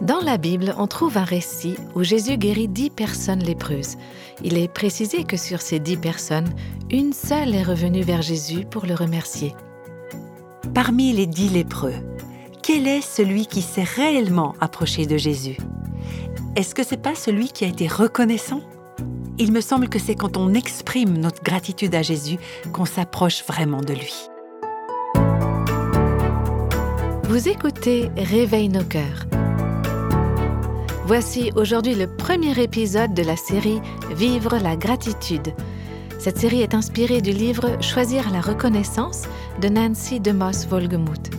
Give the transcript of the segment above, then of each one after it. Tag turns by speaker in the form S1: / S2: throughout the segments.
S1: Dans la Bible, on trouve un récit où Jésus guérit dix personnes lépreuses. Il est précisé que sur ces dix personnes, une seule est revenue vers Jésus pour le remercier.
S2: Parmi les dix lépreux, quel est celui qui s'est réellement approché de Jésus? Est-ce que c'est pas celui qui a été reconnaissant? Il me semble que c'est quand on exprime notre gratitude à Jésus qu'on s'approche vraiment de lui.
S1: Vous écoutez Réveille nos cœurs. Voici aujourd'hui le premier épisode de la série Vivre la gratitude. Cette série est inspirée du livre Choisir la reconnaissance de Nancy DeMoss Volgemuth.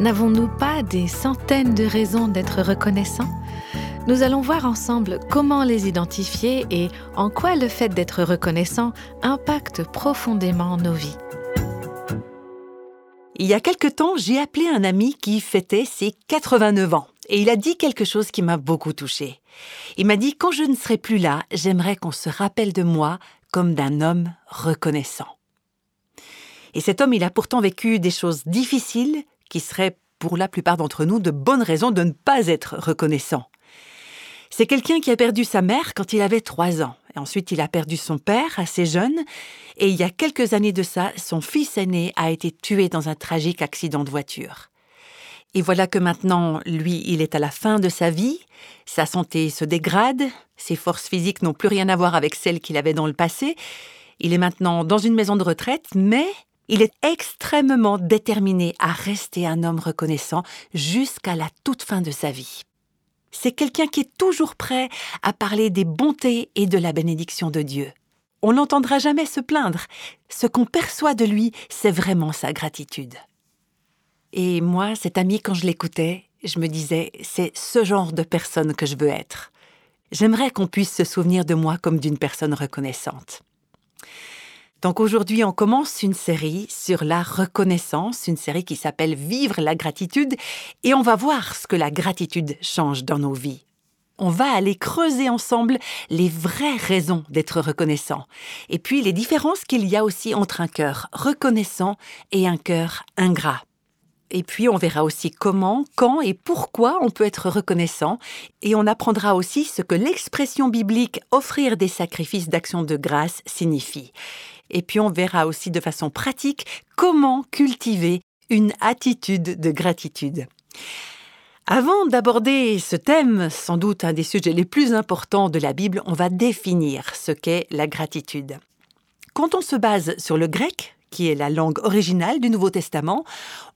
S1: N'avons-nous pas des centaines de raisons d'être reconnaissants? Nous allons voir ensemble comment les identifier et en quoi le fait d'être reconnaissant impacte profondément nos vies.
S2: Il y a quelque temps, j'ai appelé un ami qui fêtait ses 89 ans et il a dit quelque chose qui m'a beaucoup touchée. Il m'a dit Quand je ne serai plus là, j'aimerais qu'on se rappelle de moi comme d'un homme reconnaissant. Et cet homme, il a pourtant vécu des choses difficiles qui seraient pour la plupart d'entre nous de bonnes raisons de ne pas être reconnaissant. C'est quelqu'un qui a perdu sa mère quand il avait trois ans. Et ensuite, il a perdu son père assez jeune. Et il y a quelques années de ça, son fils aîné a été tué dans un tragique accident de voiture. Et voilà que maintenant, lui, il est à la fin de sa vie, sa santé se dégrade, ses forces physiques n'ont plus rien à voir avec celles qu'il avait dans le passé, il est maintenant dans une maison de retraite, mais il est extrêmement déterminé à rester un homme reconnaissant jusqu'à la toute fin de sa vie. C'est quelqu'un qui est toujours prêt à parler des bontés et de la bénédiction de Dieu. On n'entendra jamais se plaindre. Ce qu'on perçoit de lui, c'est vraiment sa gratitude. Et moi, cet ami, quand je l'écoutais, je me disais, c'est ce genre de personne que je veux être. J'aimerais qu'on puisse se souvenir de moi comme d'une personne reconnaissante. Donc aujourd'hui, on commence une série sur la reconnaissance, une série qui s'appelle Vivre la gratitude, et on va voir ce que la gratitude change dans nos vies. On va aller creuser ensemble les vraies raisons d'être reconnaissant, et puis les différences qu'il y a aussi entre un cœur reconnaissant et un cœur ingrat. Et puis on verra aussi comment, quand et pourquoi on peut être reconnaissant. Et on apprendra aussi ce que l'expression biblique offrir des sacrifices d'action de grâce signifie. Et puis on verra aussi de façon pratique comment cultiver une attitude de gratitude. Avant d'aborder ce thème, sans doute un des sujets les plus importants de la Bible, on va définir ce qu'est la gratitude. Quand on se base sur le grec, qui est la langue originale du Nouveau Testament,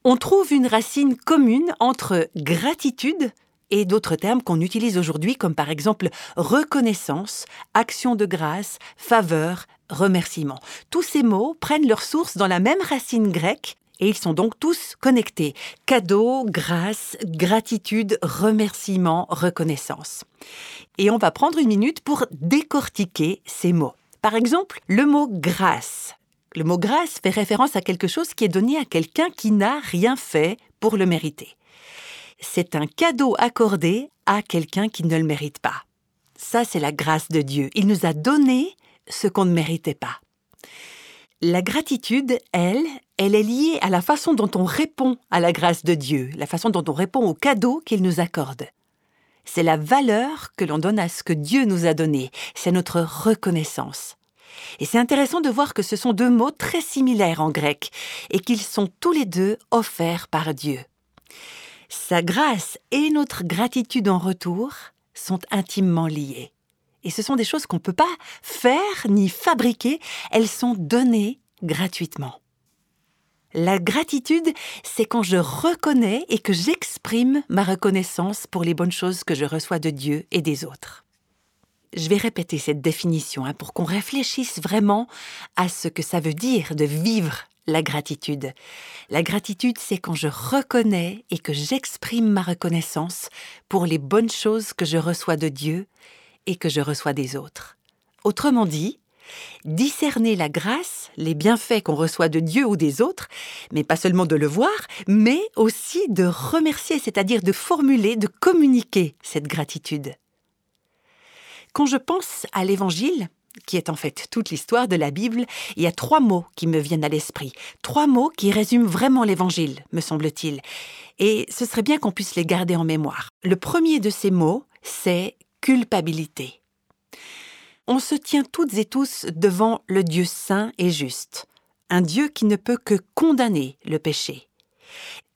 S2: on trouve une racine commune entre gratitude et d'autres termes qu'on utilise aujourd'hui comme par exemple reconnaissance, action de grâce, faveur, remerciement. Tous ces mots prennent leur source dans la même racine grecque et ils sont donc tous connectés. Cadeau, grâce, gratitude, remerciement, reconnaissance. Et on va prendre une minute pour décortiquer ces mots. Par exemple, le mot grâce. Le mot grâce fait référence à quelque chose qui est donné à quelqu'un qui n'a rien fait pour le mériter. C'est un cadeau accordé à quelqu'un qui ne le mérite pas. Ça, c'est la grâce de Dieu. Il nous a donné ce qu'on ne méritait pas. La gratitude, elle, elle est liée à la façon dont on répond à la grâce de Dieu, la façon dont on répond au cadeau qu'il nous accorde. C'est la valeur que l'on donne à ce que Dieu nous a donné, c'est notre reconnaissance. Et c'est intéressant de voir que ce sont deux mots très similaires en grec et qu'ils sont tous les deux offerts par Dieu. Sa grâce et notre gratitude en retour sont intimement liées. Et ce sont des choses qu'on ne peut pas faire ni fabriquer, elles sont données gratuitement. La gratitude, c'est quand je reconnais et que j'exprime ma reconnaissance pour les bonnes choses que je reçois de Dieu et des autres. Je vais répéter cette définition hein, pour qu'on réfléchisse vraiment à ce que ça veut dire de vivre la gratitude. La gratitude, c'est quand je reconnais et que j'exprime ma reconnaissance pour les bonnes choses que je reçois de Dieu et que je reçois des autres. Autrement dit, discerner la grâce, les bienfaits qu'on reçoit de Dieu ou des autres, mais pas seulement de le voir, mais aussi de remercier, c'est-à-dire de formuler, de communiquer cette gratitude. Quand je pense à l'Évangile, qui est en fait toute l'histoire de la Bible, il y a trois mots qui me viennent à l'esprit, trois mots qui résument vraiment l'Évangile, me semble-t-il. Et ce serait bien qu'on puisse les garder en mémoire. Le premier de ces mots, c'est culpabilité. On se tient toutes et tous devant le Dieu saint et juste, un Dieu qui ne peut que condamner le péché.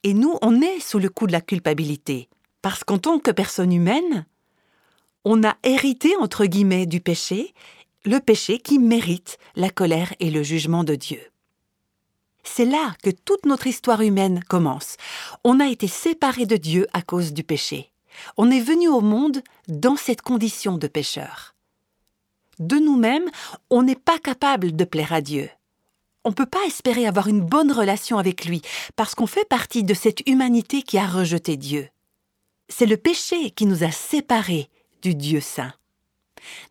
S2: Et nous, on est sous le coup de la culpabilité, parce qu'en tant que personne humaine, on a hérité, entre guillemets, du péché, le péché qui mérite la colère et le jugement de Dieu. C'est là que toute notre histoire humaine commence. On a été séparés de Dieu à cause du péché. On est venu au monde dans cette condition de pécheur. De nous-mêmes, on n'est pas capable de plaire à Dieu. On ne peut pas espérer avoir une bonne relation avec lui parce qu'on fait partie de cette humanité qui a rejeté Dieu. C'est le péché qui nous a séparés du Dieu saint.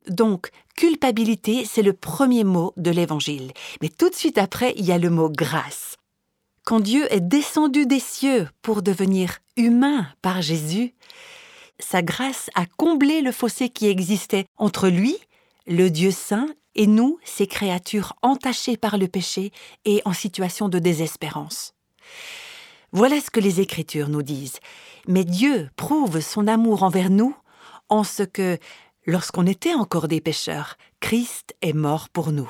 S2: Donc, culpabilité, c'est le premier mot de l'Évangile. Mais tout de suite après, il y a le mot grâce. Quand Dieu est descendu des cieux pour devenir humain par Jésus, sa grâce a comblé le fossé qui existait entre lui, le Dieu saint, et nous, ces créatures entachées par le péché et en situation de désespérance. Voilà ce que les Écritures nous disent. Mais Dieu prouve son amour envers nous en ce que, lorsqu'on était encore des pécheurs, Christ est mort pour nous.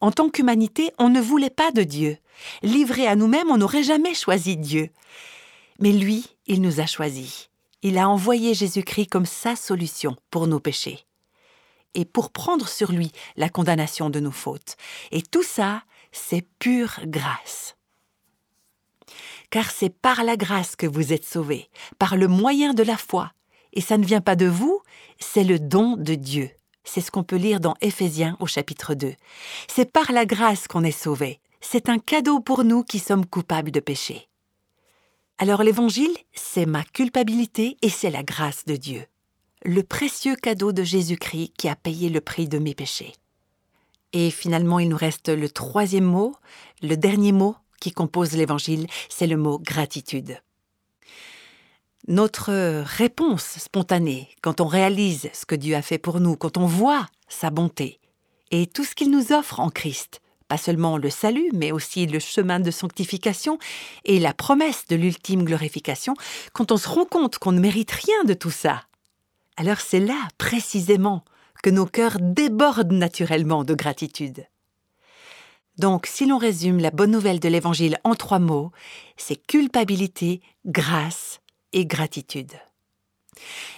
S2: En tant qu'humanité, on ne voulait pas de Dieu. Livré à nous-mêmes, on n'aurait jamais choisi Dieu. Mais lui, il nous a choisis. Il a envoyé Jésus-Christ comme sa solution pour nos péchés. Et pour prendre sur lui la condamnation de nos fautes. Et tout ça, c'est pure grâce. Car c'est par la grâce que vous êtes sauvés, par le moyen de la foi, et ça ne vient pas de vous, c'est le don de Dieu. C'est ce qu'on peut lire dans Éphésiens au chapitre 2. C'est par la grâce qu'on est sauvé. C'est un cadeau pour nous qui sommes coupables de péché. Alors l'évangile, c'est ma culpabilité et c'est la grâce de Dieu. Le précieux cadeau de Jésus-Christ qui a payé le prix de mes péchés. Et finalement, il nous reste le troisième mot, le dernier mot qui compose l'évangile, c'est le mot gratitude. Notre réponse spontanée, quand on réalise ce que Dieu a fait pour nous, quand on voit sa bonté et tout ce qu'il nous offre en Christ, pas seulement le salut, mais aussi le chemin de sanctification et la promesse de l'ultime glorification, quand on se rend compte qu'on ne mérite rien de tout ça, alors c'est là, précisément, que nos cœurs débordent naturellement de gratitude. Donc, si l'on résume la bonne nouvelle de l'Évangile en trois mots, c'est culpabilité, grâce et gratitude.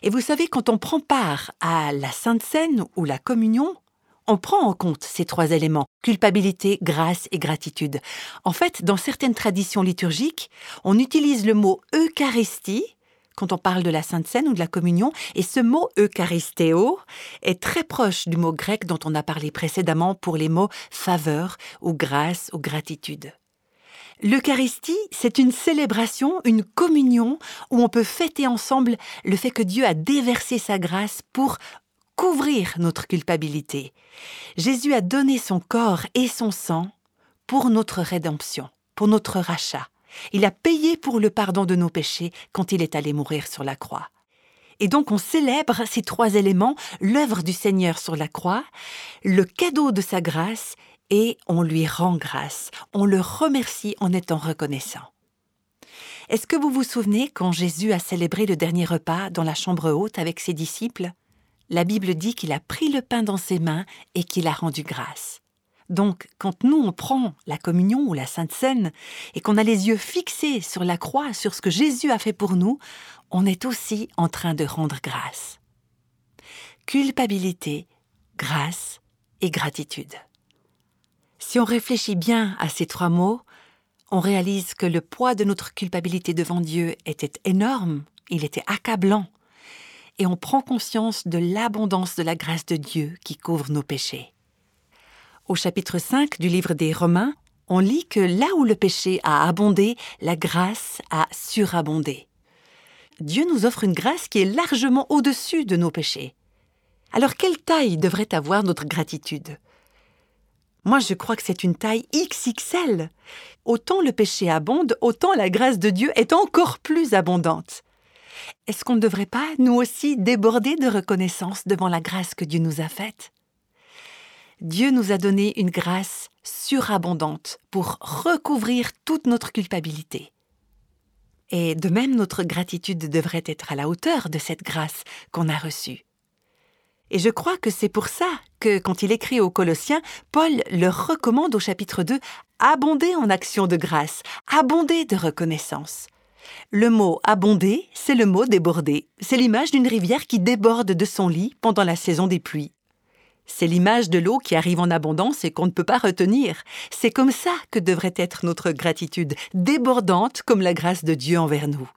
S2: Et vous savez, quand on prend part à la Sainte Seine ou la communion, on prend en compte ces trois éléments, culpabilité, grâce et gratitude. En fait, dans certaines traditions liturgiques, on utilise le mot Eucharistie quand on parle de la Sainte Seine ou de la communion, et ce mot Eucharistéo est très proche du mot grec dont on a parlé précédemment pour les mots faveur ou grâce ou gratitude. L'Eucharistie, c'est une célébration, une communion où on peut fêter ensemble le fait que Dieu a déversé sa grâce pour couvrir notre culpabilité. Jésus a donné son corps et son sang pour notre rédemption, pour notre rachat. Il a payé pour le pardon de nos péchés quand il est allé mourir sur la croix. Et donc on célèbre ces trois éléments, l'œuvre du Seigneur sur la croix, le cadeau de sa grâce et on lui rend grâce, on le remercie en étant reconnaissant. Est-ce que vous vous souvenez quand Jésus a célébré le dernier repas dans la chambre haute avec ses disciples? La Bible dit qu'il a pris le pain dans ses mains et qu'il a rendu grâce. Donc, quand nous on prend la communion ou la Sainte Seine et qu'on a les yeux fixés sur la croix, sur ce que Jésus a fait pour nous, on est aussi en train de rendre grâce. Culpabilité, grâce et gratitude. Si on réfléchit bien à ces trois mots, on réalise que le poids de notre culpabilité devant Dieu était énorme, il était accablant, et on prend conscience de l'abondance de la grâce de Dieu qui couvre nos péchés. Au chapitre 5 du livre des Romains, on lit que là où le péché a abondé, la grâce a surabondé. Dieu nous offre une grâce qui est largement au-dessus de nos péchés. Alors quelle taille devrait avoir notre gratitude? Moi, je crois que c'est une taille XXL. Autant le péché abonde, autant la grâce de Dieu est encore plus abondante. Est-ce qu'on ne devrait pas, nous aussi, déborder de reconnaissance devant la grâce que Dieu nous a faite? Dieu nous a donné une grâce surabondante pour recouvrir toute notre culpabilité. Et de même, notre gratitude devrait être à la hauteur de cette grâce qu'on a reçue. Et je crois que c'est pour ça que, quand il écrit aux Colossiens, Paul leur recommande au chapitre 2 abonder en actions de grâce, abonder de reconnaissance. Le mot abonder, c'est le mot déborder. C'est l'image d'une rivière qui déborde de son lit pendant la saison des pluies. C'est l'image de l'eau qui arrive en abondance et qu'on ne peut pas retenir. C'est comme ça que devrait être notre gratitude, débordante comme la grâce de Dieu envers nous.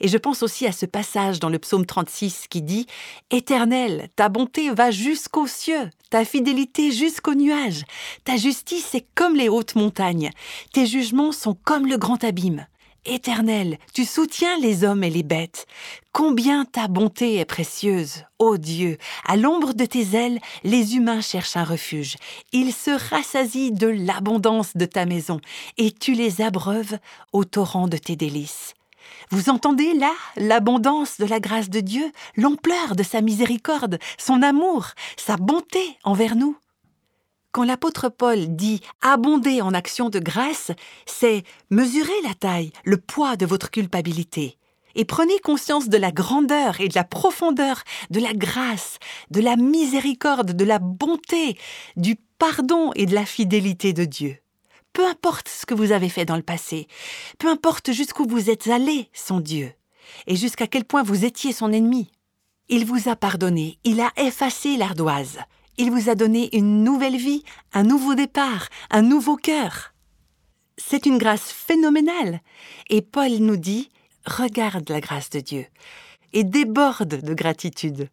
S2: Et je pense aussi à ce passage dans le psaume 36 qui dit Éternel, ta bonté va jusqu'aux cieux, ta fidélité jusqu'aux nuages, ta justice est comme les hautes montagnes, tes jugements sont comme le grand abîme. Éternel, tu soutiens les hommes et les bêtes. Combien ta bonté est précieuse, ô Dieu. À l'ombre de tes ailes, les humains cherchent un refuge. Ils se rassasient de l'abondance de ta maison, et tu les abreuves au torrent de tes délices. Vous entendez là l'abondance de la grâce de Dieu, l'ampleur de sa miséricorde, son amour, sa bonté envers nous quand l'apôtre Paul dit abonder en actions de grâce, c'est mesurer la taille, le poids de votre culpabilité. Et prenez conscience de la grandeur et de la profondeur de la grâce, de la miséricorde, de la bonté, du pardon et de la fidélité de Dieu. Peu importe ce que vous avez fait dans le passé, peu importe jusqu'où vous êtes allé sans Dieu, et jusqu'à quel point vous étiez son ennemi. Il vous a pardonné, il a effacé l'ardoise, il vous a donné une nouvelle vie, un nouveau départ, un nouveau cœur. C'est une grâce phénoménale. Et Paul nous dit, regarde la grâce de Dieu et déborde de gratitude.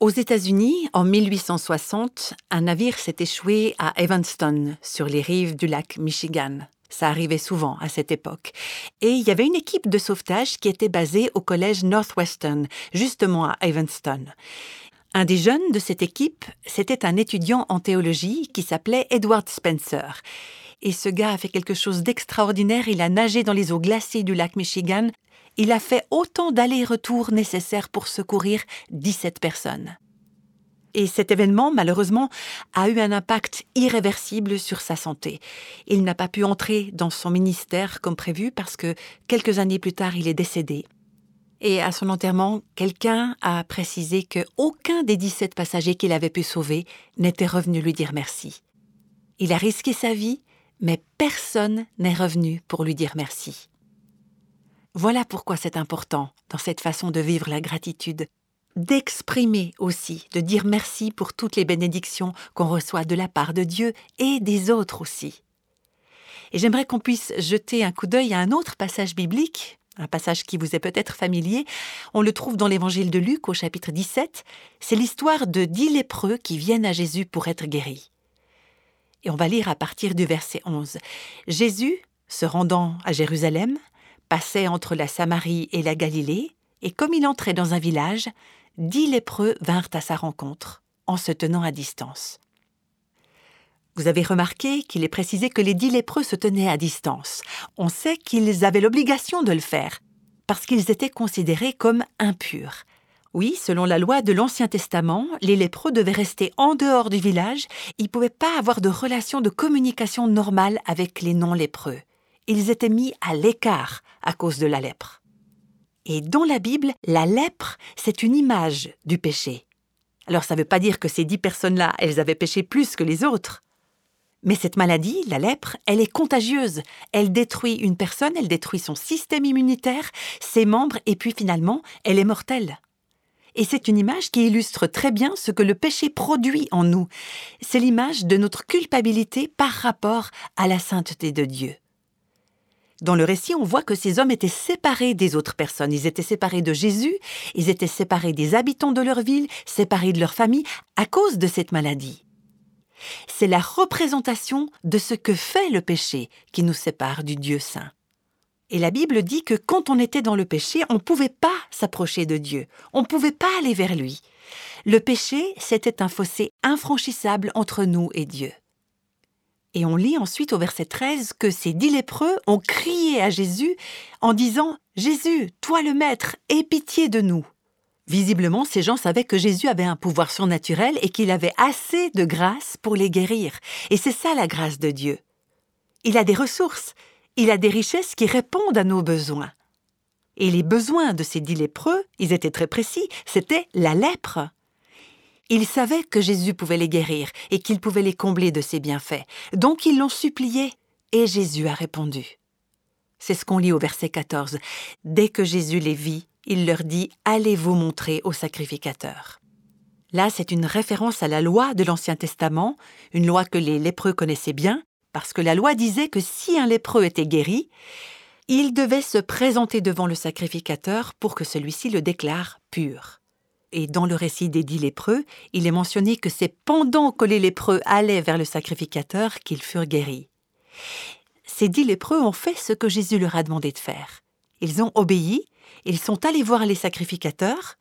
S2: Aux États-Unis, en 1860, un navire s'est échoué à Evanston, sur les rives du lac Michigan. Ça arrivait souvent à cette époque. Et il y avait une équipe de sauvetage qui était basée au collège Northwestern, justement à Evanston. Un des jeunes de cette équipe, c'était un étudiant en théologie qui s'appelait Edward Spencer. Et ce gars a fait quelque chose d'extraordinaire, il a nagé dans les eaux glacées du lac Michigan, il a fait autant d'allers-retours nécessaires pour secourir 17 personnes. Et cet événement, malheureusement, a eu un impact irréversible sur sa santé. Il n'a pas pu entrer dans son ministère comme prévu parce que quelques années plus tard, il est décédé et à son enterrement, quelqu'un a précisé que aucun des 17 passagers qu'il avait pu sauver n'était revenu lui dire merci. Il a risqué sa vie, mais personne n'est revenu pour lui dire merci. Voilà pourquoi c'est important, dans cette façon de vivre la gratitude, d'exprimer aussi, de dire merci pour toutes les bénédictions qu'on reçoit de la part de Dieu et des autres aussi. Et j'aimerais qu'on puisse jeter un coup d'œil à un autre passage biblique un passage qui vous est peut-être familier. On le trouve dans l'évangile de Luc au chapitre 17. C'est l'histoire de dix lépreux qui viennent à Jésus pour être guéris. Et on va lire à partir du verset 11. Jésus, se rendant à Jérusalem, passait entre la Samarie et la Galilée, et comme il entrait dans un village, dix lépreux vinrent à sa rencontre, en se tenant à distance. Vous avez remarqué qu'il est précisé que les dix lépreux se tenaient à distance. On sait qu'ils avaient l'obligation de le faire, parce qu'ils étaient considérés comme impurs. Oui, selon la loi de l'Ancien Testament, les lépreux devaient rester en dehors du village, ils ne pouvaient pas avoir de relation de communication normale avec les non-lépreux. Ils étaient mis à l'écart à cause de la lèpre. Et dans la Bible, la lèpre, c'est une image du péché. Alors ça ne veut pas dire que ces dix personnes-là, elles avaient péché plus que les autres. Mais cette maladie, la lèpre, elle est contagieuse. Elle détruit une personne, elle détruit son système immunitaire, ses membres, et puis finalement, elle est mortelle. Et c'est une image qui illustre très bien ce que le péché produit en nous. C'est l'image de notre culpabilité par rapport à la sainteté de Dieu. Dans le récit, on voit que ces hommes étaient séparés des autres personnes. Ils étaient séparés de Jésus, ils étaient séparés des habitants de leur ville, séparés de leur famille, à cause de cette maladie. C'est la représentation de ce que fait le péché qui nous sépare du Dieu saint. Et la Bible dit que quand on était dans le péché, on ne pouvait pas s'approcher de Dieu, on ne pouvait pas aller vers lui. Le péché, c'était un fossé infranchissable entre nous et Dieu. Et on lit ensuite au verset 13 que ces dix lépreux ont crié à Jésus en disant Jésus, toi le Maître, aie pitié de nous. Visiblement, ces gens savaient que Jésus avait un pouvoir surnaturel et qu'il avait assez de grâce pour les guérir. Et c'est ça la grâce de Dieu. Il a des ressources. il a des richesses qui répondent à nos besoins. Et les besoins de ces dix lépreux, ils étaient très précis, c'était la lèpre. Ils savaient que Jésus pouvait les guérir et qu'il pouvait les combler de ses bienfaits. Donc ils l'ont supplié et Jésus a répondu. C'est ce qu'on lit au verset 14. Dès que Jésus les vit, il leur dit Allez vous montrer au sacrificateur? Là, c'est une référence à la loi de l'Ancien Testament, une loi que les lépreux connaissaient bien, parce que la loi disait que si un lépreux était guéri, il devait se présenter devant le sacrificateur pour que celui-ci le déclare pur. Et dans le récit des dix lépreux, il est mentionné que c'est pendant que les lépreux allaient vers le sacrificateur qu'ils furent guéris. Ces dix lépreux ont fait ce que Jésus leur a demandé de faire. Ils ont obéi, ils sont allés voir les sacrificateurs,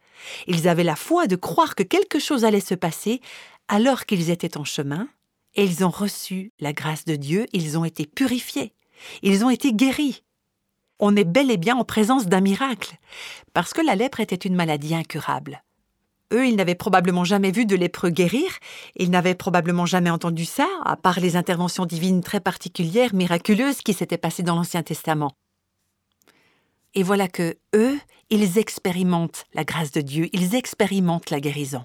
S2: ils avaient la foi de croire que quelque chose allait se passer alors qu'ils étaient en chemin, et ils ont reçu la grâce de Dieu, ils ont été purifiés, ils ont été guéris. On est bel et bien en présence d'un miracle, parce que la lèpre était une maladie incurable. Eux, ils n'avaient probablement jamais vu de lépreux guérir, ils n'avaient probablement jamais entendu ça, à part les interventions divines très particulières, miraculeuses qui s'étaient passées dans l'Ancien Testament. Et voilà que eux, ils expérimentent la grâce de Dieu, ils expérimentent la guérison.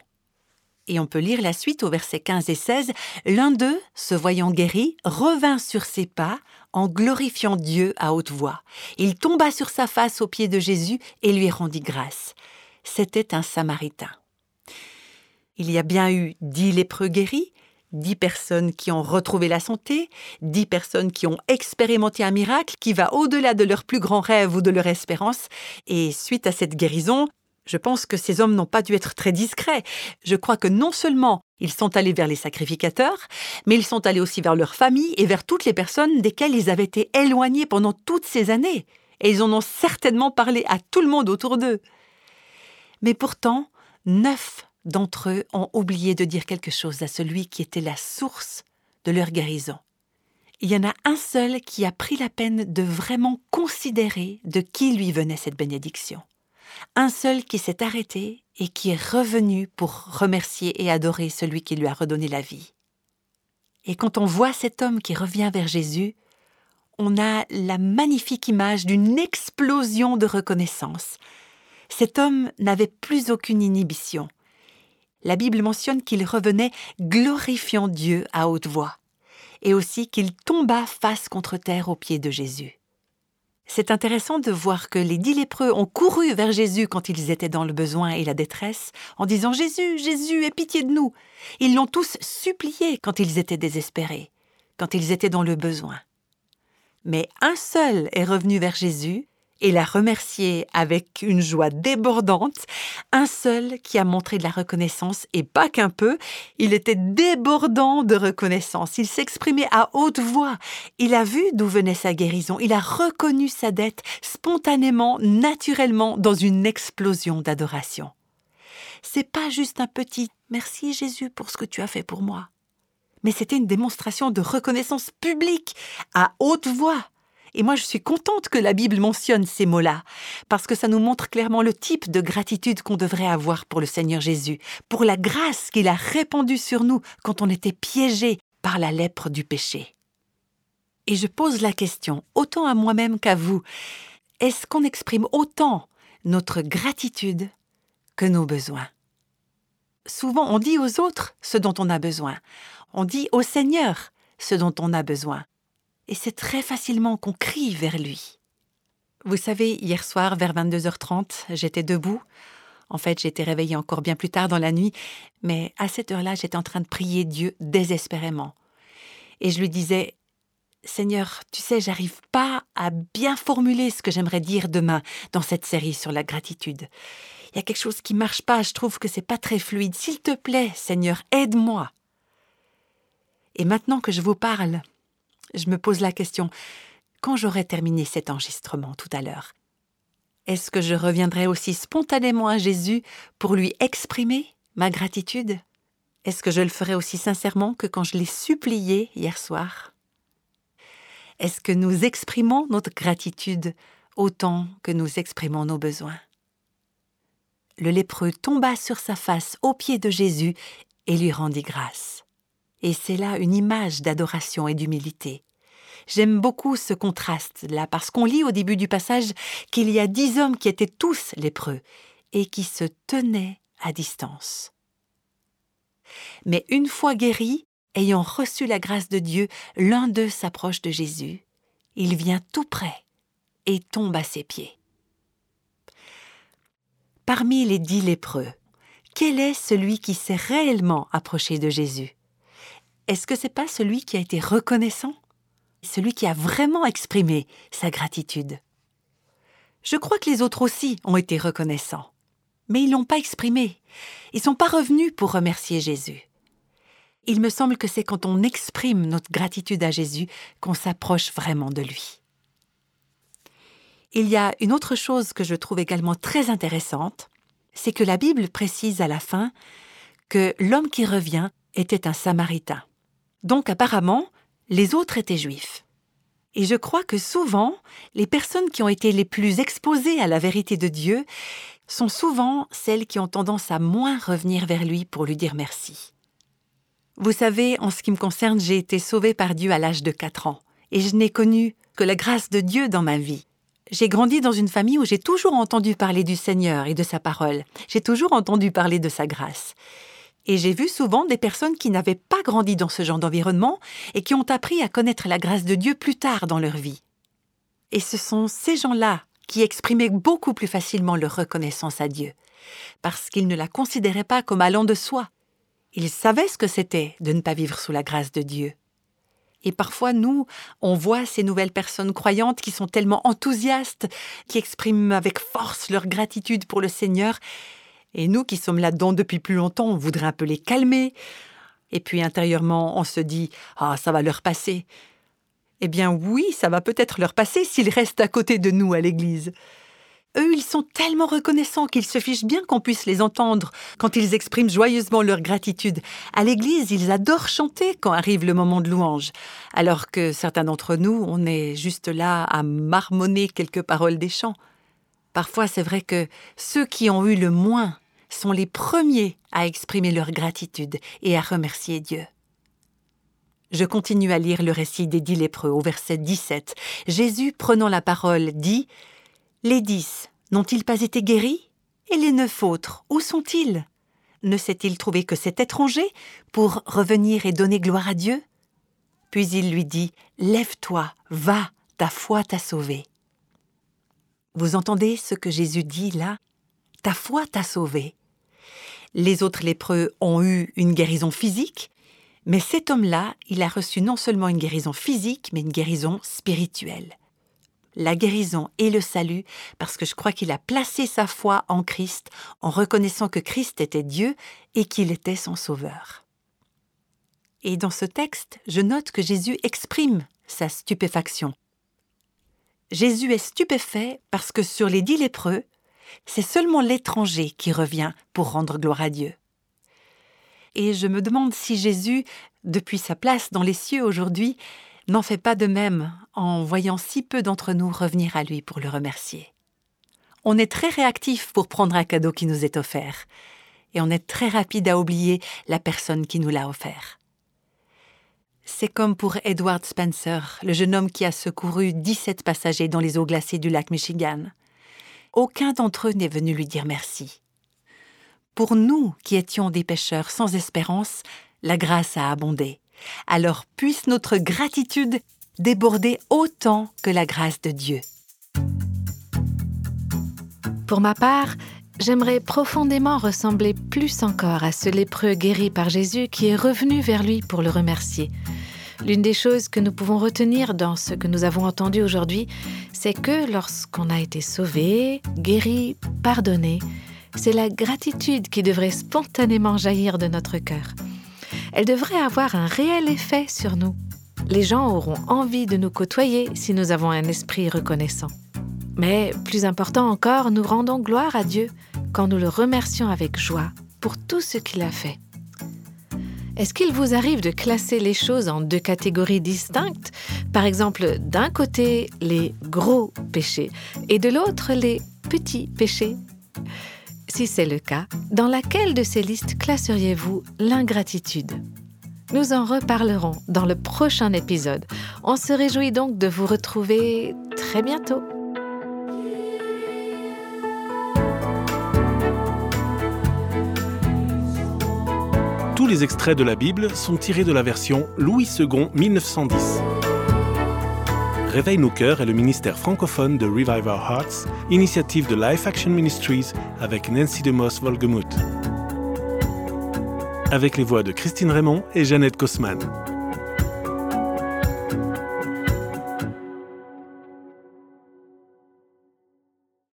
S2: Et on peut lire la suite au verset 15 et 16. L'un d'eux, se voyant guéri, revint sur ses pas en glorifiant Dieu à haute voix. Il tomba sur sa face aux pieds de Jésus et lui rendit grâce. C'était un Samaritain. Il y a bien eu dix lépreux guéris, dix personnes qui ont retrouvé la santé, dix personnes qui ont expérimenté un miracle qui va au-delà de leur plus grand rêve ou de leur espérance, et suite à cette guérison, je pense que ces hommes n'ont pas dû être très discrets. Je crois que non seulement ils sont allés vers les sacrificateurs, mais ils sont allés aussi vers leur famille et vers toutes les personnes desquelles ils avaient été éloignés pendant toutes ces années. Et ils en ont certainement parlé à tout le monde autour d'eux. Mais pourtant, neuf d'entre eux ont oublié de dire quelque chose à celui qui était la source de leur guérison. Il y en a un seul qui a pris la peine de vraiment considérer de qui lui venait cette bénédiction. Un seul qui s'est arrêté et qui est revenu pour remercier et adorer celui qui lui a redonné la vie. Et quand on voit cet homme qui revient vers Jésus, on a la magnifique image d'une explosion de reconnaissance. Cet homme n'avait plus aucune inhibition la Bible mentionne qu'il revenait glorifiant Dieu à haute voix, et aussi qu'il tomba face contre terre aux pieds de Jésus. C'est intéressant de voir que les dix lépreux ont couru vers Jésus quand ils étaient dans le besoin et la détresse, en disant Jésus, Jésus, aie pitié de nous. Ils l'ont tous supplié quand ils étaient désespérés, quand ils étaient dans le besoin. Mais un seul est revenu vers Jésus et l'a remercié avec une joie débordante, un seul qui a montré de la reconnaissance, et pas qu'un peu, il était débordant de reconnaissance, il s'exprimait à haute voix, il a vu d'où venait sa guérison, il a reconnu sa dette spontanément, naturellement, dans une explosion d'adoration. C'est pas juste un petit merci Jésus pour ce que tu as fait pour moi, mais c'était une démonstration de reconnaissance publique, à haute voix. Et moi, je suis contente que la Bible mentionne ces mots-là, parce que ça nous montre clairement le type de gratitude qu'on devrait avoir pour le Seigneur Jésus, pour la grâce qu'il a répandue sur nous quand on était piégés par la lèpre du péché. Et je pose la question, autant à moi-même qu'à vous, est-ce qu'on exprime autant notre gratitude que nos besoins? Souvent, on dit aux autres ce dont on a besoin. On dit au Seigneur ce dont on a besoin et c'est très facilement qu'on crie vers lui. Vous savez, hier soir, vers 22h30, j'étais debout. En fait, j'étais réveillée encore bien plus tard dans la nuit, mais à cette heure-là, j'étais en train de prier Dieu désespérément. Et je lui disais Seigneur, tu sais, j'arrive pas à bien formuler ce que j'aimerais dire demain dans cette série sur la gratitude. Il y a quelque chose qui marche pas, je trouve que c'est pas très fluide. S'il te plaît, Seigneur, aide-moi. Et maintenant que je vous parle, je me pose la question, quand j'aurai terminé cet enregistrement tout à l'heure, est-ce que je reviendrai aussi spontanément à Jésus pour lui exprimer ma gratitude? Est-ce que je le ferai aussi sincèrement que quand je l'ai supplié hier soir? Est-ce que nous exprimons notre gratitude autant que nous exprimons nos besoins? Le lépreux tomba sur sa face aux pieds de Jésus et lui rendit grâce. Et c'est là une image d'adoration et d'humilité. J'aime beaucoup ce contraste-là, parce qu'on lit au début du passage qu'il y a dix hommes qui étaient tous lépreux et qui se tenaient à distance. Mais une fois guéris, ayant reçu la grâce de Dieu, l'un d'eux s'approche de Jésus. Il vient tout près et tombe à ses pieds. Parmi les dix lépreux, quel est celui qui s'est réellement approché de Jésus? Est-ce que c'est pas celui qui a été reconnaissant? Celui qui a vraiment exprimé sa gratitude? Je crois que les autres aussi ont été reconnaissants, mais ils l'ont pas exprimé. Ils sont pas revenus pour remercier Jésus. Il me semble que c'est quand on exprime notre gratitude à Jésus qu'on s'approche vraiment de lui. Il y a une autre chose que je trouve également très intéressante, c'est que la Bible précise à la fin que l'homme qui revient était un samaritain. Donc apparemment, les autres étaient juifs. Et je crois que souvent, les personnes qui ont été les plus exposées à la vérité de Dieu sont souvent celles qui ont tendance à moins revenir vers lui pour lui dire merci. Vous savez, en ce qui me concerne, j'ai été sauvée par Dieu à l'âge de 4 ans, et je n'ai connu que la grâce de Dieu dans ma vie. J'ai grandi dans une famille où j'ai toujours entendu parler du Seigneur et de sa parole, j'ai toujours entendu parler de sa grâce. Et j'ai vu souvent des personnes qui n'avaient pas grandi dans ce genre d'environnement et qui ont appris à connaître la grâce de Dieu plus tard dans leur vie. Et ce sont ces gens-là qui exprimaient beaucoup plus facilement leur reconnaissance à Dieu, parce qu'ils ne la considéraient pas comme allant de soi, il savait ce que c'était de ne pas vivre sous la grâce de Dieu. Et parfois, nous, on voit ces nouvelles personnes croyantes qui sont tellement enthousiastes, qui expriment avec force leur gratitude pour le Seigneur. Et nous qui sommes là-dedans depuis plus longtemps, on voudrait un peu les calmer. Et puis intérieurement, on se dit Ah, ça va leur passer. Eh bien oui, ça va peut-être leur passer s'ils restent à côté de nous à l'église. Eux, ils sont tellement reconnaissants qu'ils se fichent bien qu'on puisse les entendre quand ils expriment joyeusement leur gratitude. À l'église, ils adorent chanter quand arrive le moment de louange, alors que certains d'entre nous, on est juste là à marmonner quelques paroles des chants. Parfois, c'est vrai que ceux qui ont eu le moins sont les premiers à exprimer leur gratitude et à remercier Dieu. Je continue à lire le récit des dix lépreux au verset 17. Jésus, prenant la parole, dit les dix n'ont-ils pas été guéris? Et les neuf autres, où sont-ils? Ne s'est-il trouvé que cet étranger pour revenir et donner gloire à Dieu? Puis il lui dit Lève-toi, va, ta foi t'a sauvé. Vous entendez ce que Jésus dit là? Ta foi t'a sauvé. Les autres lépreux ont eu une guérison physique, mais cet homme-là, il a reçu non seulement une guérison physique, mais une guérison spirituelle la guérison et le salut parce que je crois qu'il a placé sa foi en Christ en reconnaissant que Christ était Dieu et qu'il était son sauveur. Et dans ce texte, je note que Jésus exprime sa stupéfaction. Jésus est stupéfait parce que sur les dix lépreux, c'est seulement l'étranger qui revient pour rendre gloire à Dieu. Et je me demande si Jésus, depuis sa place dans les cieux aujourd'hui, n'en fait pas de même en voyant si peu d'entre nous revenir à lui pour le remercier. On est très réactif pour prendre un cadeau qui nous est offert, et on est très rapide à oublier la personne qui nous l'a offert. C'est comme pour Edward Spencer, le jeune homme qui a secouru 17 passagers dans les eaux glacées du lac Michigan. Aucun d'entre eux n'est venu lui dire merci. Pour nous qui étions des pêcheurs sans espérance, la grâce a abondé. Alors puisse notre gratitude déborder autant que la grâce de Dieu.
S1: Pour ma part, j'aimerais profondément ressembler plus encore à ce lépreux guéri par Jésus qui est revenu vers lui pour le remercier. L'une des choses que nous pouvons retenir dans ce que nous avons entendu aujourd'hui, c'est que lorsqu'on a été sauvé, guéri, pardonné, c'est la gratitude qui devrait spontanément jaillir de notre cœur elle devrait avoir un réel effet sur nous. Les gens auront envie de nous côtoyer si nous avons un esprit reconnaissant. Mais plus important encore, nous rendons gloire à Dieu quand nous le remercions avec joie pour tout ce qu'il a fait. Est-ce qu'il vous arrive de classer les choses en deux catégories distinctes? Par exemple, d'un côté les gros péchés et de l'autre les petits péchés si c'est le cas, dans laquelle de ces listes classeriez-vous l'ingratitude?
S2: Nous en reparlerons dans le prochain épisode. On se réjouit donc de vous retrouver très bientôt.
S3: Tous les extraits de la Bible sont tirés de la version Louis II 1910. Réveille nos cœurs est le ministère francophone de Revive Our Hearts, initiative de Life Action Ministries avec Nancy DeMoss Volgemuth. Avec les voix de Christine Raymond et Jeannette Kosman.